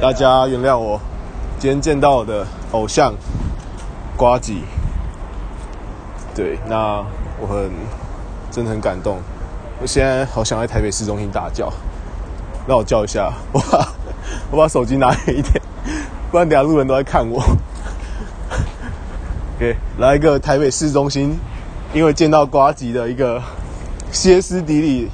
大家原谅我今天见到我的偶像瓜吉。对那我很真的很感动我现在好想在台北市中心大叫让我叫一下我把我把手机拿远一点不然等下路人都在看我。给来一个台北市中心因为见到瓜吉的一个歇斯底里。